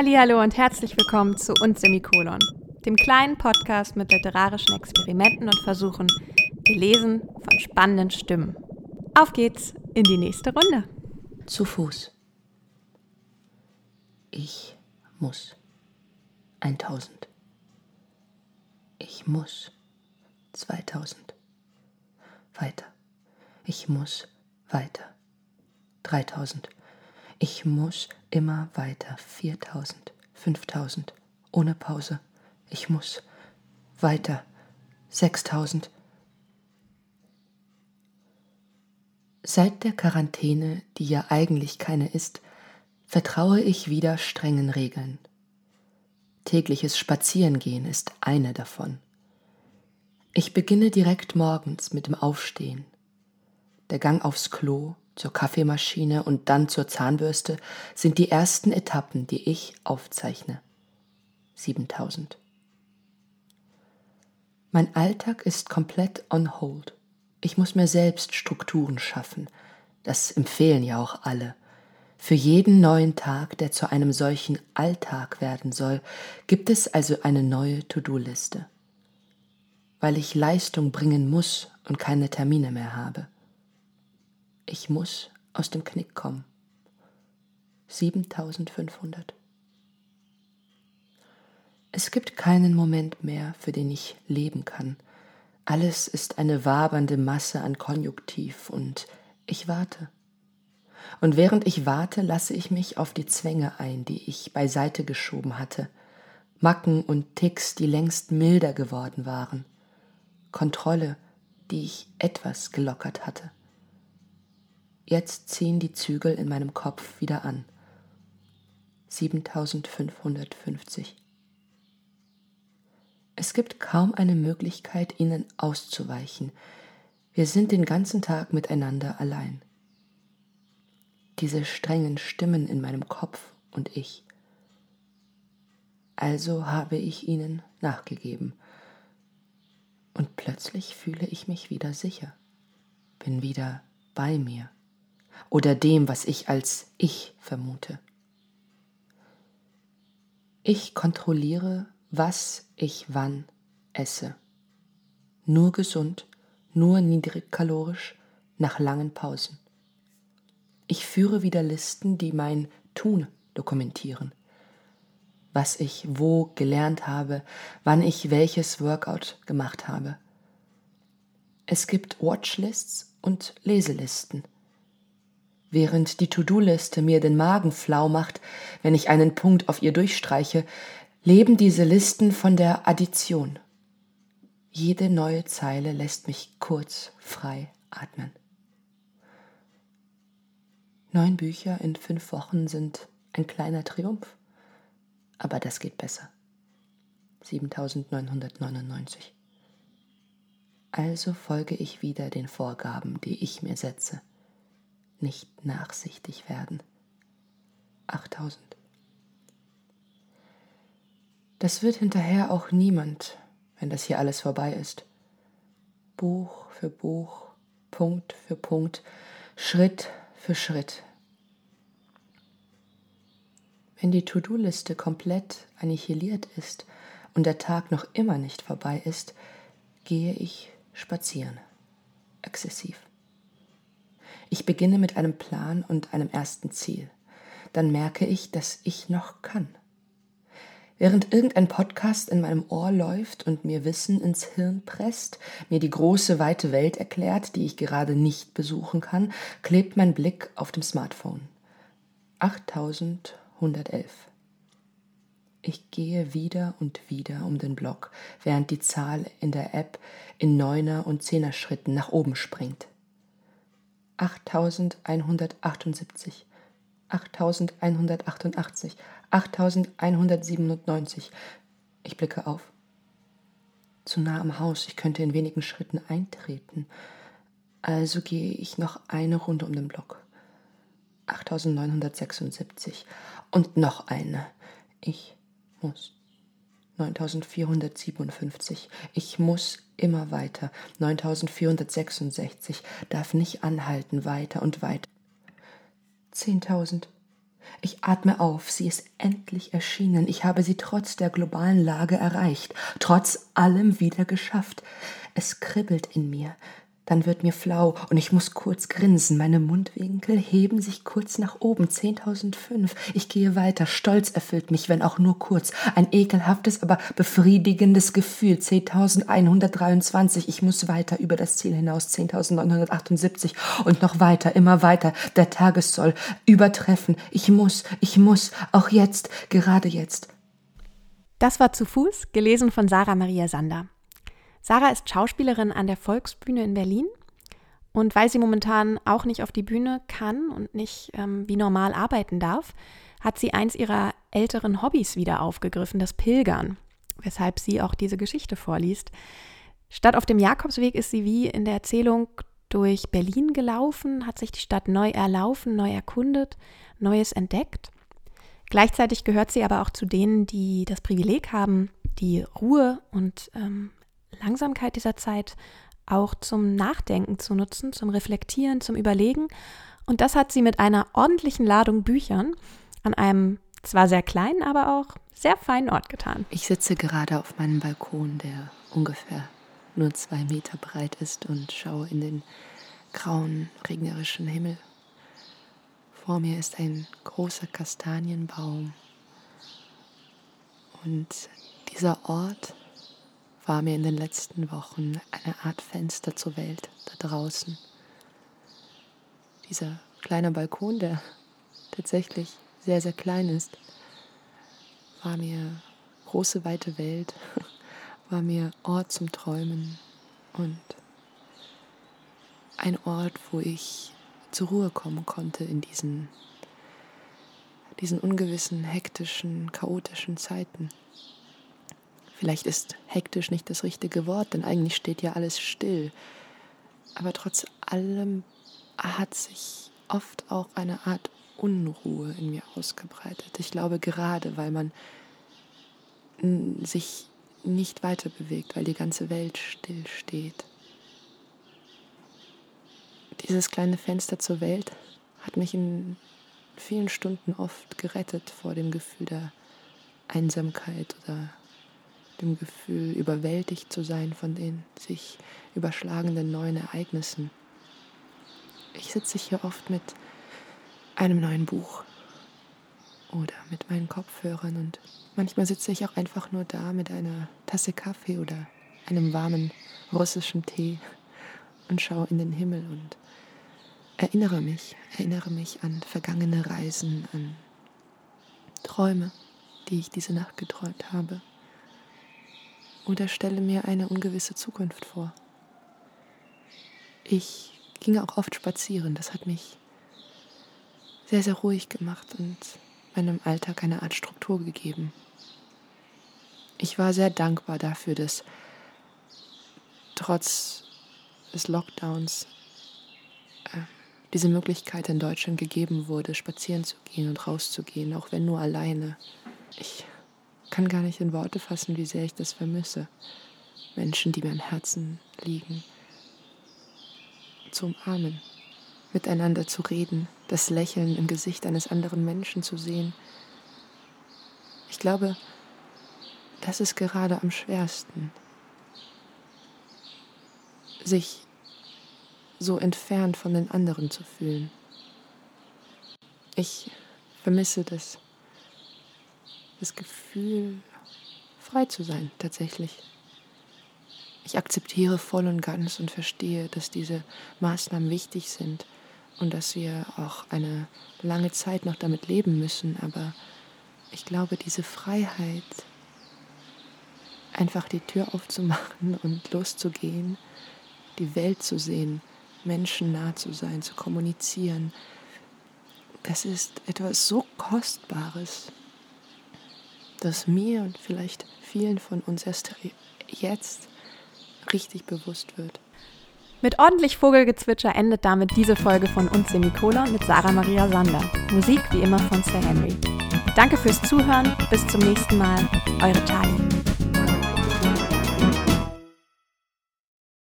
Hallo und herzlich willkommen zu uns Semikolon, dem kleinen Podcast mit literarischen Experimenten und Versuchen, gelesen von spannenden Stimmen. Auf geht's in die nächste Runde. Zu Fuß. Ich muss. 1000. Ich muss. 2000. Weiter. Ich muss weiter. 3000. Ich muss immer weiter. 4000, 5000, ohne Pause. Ich muss weiter. 6000. Seit der Quarantäne, die ja eigentlich keine ist, vertraue ich wieder strengen Regeln. Tägliches Spazierengehen ist eine davon. Ich beginne direkt morgens mit dem Aufstehen. Der Gang aufs Klo, zur Kaffeemaschine und dann zur Zahnbürste sind die ersten Etappen, die ich aufzeichne. 7000. Mein Alltag ist komplett on hold. Ich muss mir selbst Strukturen schaffen. Das empfehlen ja auch alle. Für jeden neuen Tag, der zu einem solchen Alltag werden soll, gibt es also eine neue To-Do-Liste. Weil ich Leistung bringen muss und keine Termine mehr habe. Ich muss aus dem Knick kommen. 7500. Es gibt keinen Moment mehr, für den ich leben kann. Alles ist eine wabernde Masse an Konjunktiv und ich warte. Und während ich warte, lasse ich mich auf die Zwänge ein, die ich beiseite geschoben hatte, Macken und Ticks, die längst milder geworden waren, Kontrolle, die ich etwas gelockert hatte. Jetzt ziehen die Zügel in meinem Kopf wieder an. 7550. Es gibt kaum eine Möglichkeit, ihnen auszuweichen. Wir sind den ganzen Tag miteinander allein. Diese strengen Stimmen in meinem Kopf und ich. Also habe ich ihnen nachgegeben. Und plötzlich fühle ich mich wieder sicher, bin wieder bei mir oder dem, was ich als ich vermute. Ich kontrolliere, was ich wann esse. Nur gesund, nur niedrigkalorisch, nach langen Pausen. Ich führe wieder Listen, die mein Tun dokumentieren. Was ich wo gelernt habe, wann ich welches Workout gemacht habe. Es gibt Watchlists und Leselisten Während die To-Do-Liste mir den Magen flau macht, wenn ich einen Punkt auf ihr durchstreiche, leben diese Listen von der Addition. Jede neue Zeile lässt mich kurz frei atmen. Neun Bücher in fünf Wochen sind ein kleiner Triumph, aber das geht besser. 7999. Also folge ich wieder den Vorgaben, die ich mir setze nicht nachsichtig werden. 8000. Das wird hinterher auch niemand, wenn das hier alles vorbei ist. Buch für Buch, Punkt für Punkt, Schritt für Schritt. Wenn die To-Do-Liste komplett annihiliert ist und der Tag noch immer nicht vorbei ist, gehe ich spazieren. Exzessiv. Ich beginne mit einem Plan und einem ersten Ziel. Dann merke ich, dass ich noch kann. Während irgendein Podcast in meinem Ohr läuft und mir Wissen ins Hirn presst, mir die große, weite Welt erklärt, die ich gerade nicht besuchen kann, klebt mein Blick auf dem Smartphone. 8111. Ich gehe wieder und wieder um den Block, während die Zahl in der App in Neuner- und Zehner Schritten nach oben springt. 8178, 8188, 8197. Ich blicke auf. Zu nah am Haus, ich könnte in wenigen Schritten eintreten. Also gehe ich noch eine Runde um den Block. 8976 und noch eine. Ich muss. 9457. Ich muss immer weiter. 9466. Darf nicht anhalten, weiter und weiter. 10.000. Ich atme auf, sie ist endlich erschienen. Ich habe sie trotz der globalen Lage erreicht, trotz allem wieder geschafft. Es kribbelt in mir, dann wird mir flau und ich muss kurz grinsen. Meine Mundwinkel heben sich kurz nach oben. 10.005. Ich gehe weiter. Stolz erfüllt mich, wenn auch nur kurz. Ein ekelhaftes, aber befriedigendes Gefühl. 10.123. Ich muss weiter über das Ziel hinaus. 10.978 und noch weiter, immer weiter. Der Tagessoll übertreffen. Ich muss, ich muss, auch jetzt, gerade jetzt. Das war zu Fuß, gelesen von Sarah Maria Sander. Sarah ist Schauspielerin an der Volksbühne in Berlin. Und weil sie momentan auch nicht auf die Bühne kann und nicht ähm, wie normal arbeiten darf, hat sie eins ihrer älteren Hobbys wieder aufgegriffen, das Pilgern, weshalb sie auch diese Geschichte vorliest. Statt auf dem Jakobsweg ist sie wie in der Erzählung durch Berlin gelaufen, hat sich die Stadt neu erlaufen, neu erkundet, Neues entdeckt. Gleichzeitig gehört sie aber auch zu denen, die das Privileg haben, die Ruhe und ähm, Langsamkeit dieser Zeit auch zum Nachdenken zu nutzen, zum Reflektieren, zum Überlegen. Und das hat sie mit einer ordentlichen Ladung Büchern an einem zwar sehr kleinen, aber auch sehr feinen Ort getan. Ich sitze gerade auf meinem Balkon, der ungefähr nur zwei Meter breit ist und schaue in den grauen, regnerischen Himmel. Vor mir ist ein großer Kastanienbaum. Und dieser Ort war mir in den letzten Wochen eine Art Fenster zur Welt da draußen. Dieser kleine Balkon, der tatsächlich sehr, sehr klein ist, war mir große, weite Welt, war mir Ort zum Träumen und ein Ort, wo ich zur Ruhe kommen konnte in diesen, diesen ungewissen, hektischen, chaotischen Zeiten. Vielleicht ist hektisch nicht das richtige Wort, denn eigentlich steht ja alles still. Aber trotz allem hat sich oft auch eine Art Unruhe in mir ausgebreitet. Ich glaube gerade, weil man sich nicht weiter bewegt, weil die ganze Welt still steht. Dieses kleine Fenster zur Welt hat mich in vielen Stunden oft gerettet vor dem Gefühl der Einsamkeit oder dem Gefühl, überwältigt zu sein von den sich überschlagenden neuen Ereignissen. Ich sitze hier oft mit einem neuen Buch oder mit meinen Kopfhörern und manchmal sitze ich auch einfach nur da mit einer Tasse Kaffee oder einem warmen russischen Tee und schaue in den Himmel und erinnere mich, erinnere mich an vergangene Reisen, an Träume, die ich diese Nacht geträumt habe oder stelle mir eine ungewisse Zukunft vor. Ich ging auch oft spazieren, das hat mich sehr, sehr ruhig gemacht und meinem Alltag eine Art Struktur gegeben. Ich war sehr dankbar dafür, dass trotz des Lockdowns äh, diese Möglichkeit in Deutschland gegeben wurde, spazieren zu gehen und rauszugehen, auch wenn nur alleine. Ich kann gar nicht in Worte fassen, wie sehr ich das vermisse. Menschen, die mir am Herzen liegen, zu umarmen, miteinander zu reden, das Lächeln im Gesicht eines anderen Menschen zu sehen. Ich glaube, das ist gerade am schwersten, sich so entfernt von den anderen zu fühlen. Ich vermisse das das Gefühl, frei zu sein tatsächlich. Ich akzeptiere voll und ganz und verstehe, dass diese Maßnahmen wichtig sind und dass wir auch eine lange Zeit noch damit leben müssen. Aber ich glaube, diese Freiheit, einfach die Tür aufzumachen und loszugehen, die Welt zu sehen, Menschen nah zu sein, zu kommunizieren, das ist etwas so Kostbares das mir und vielleicht vielen von uns erst jetzt richtig bewusst wird. Mit ordentlich Vogelgezwitscher endet damit diese Folge von uns Semikolon mit Sarah Maria Sander. Musik wie immer von Sir Henry. Danke fürs Zuhören, bis zum nächsten Mal, eure Charlie.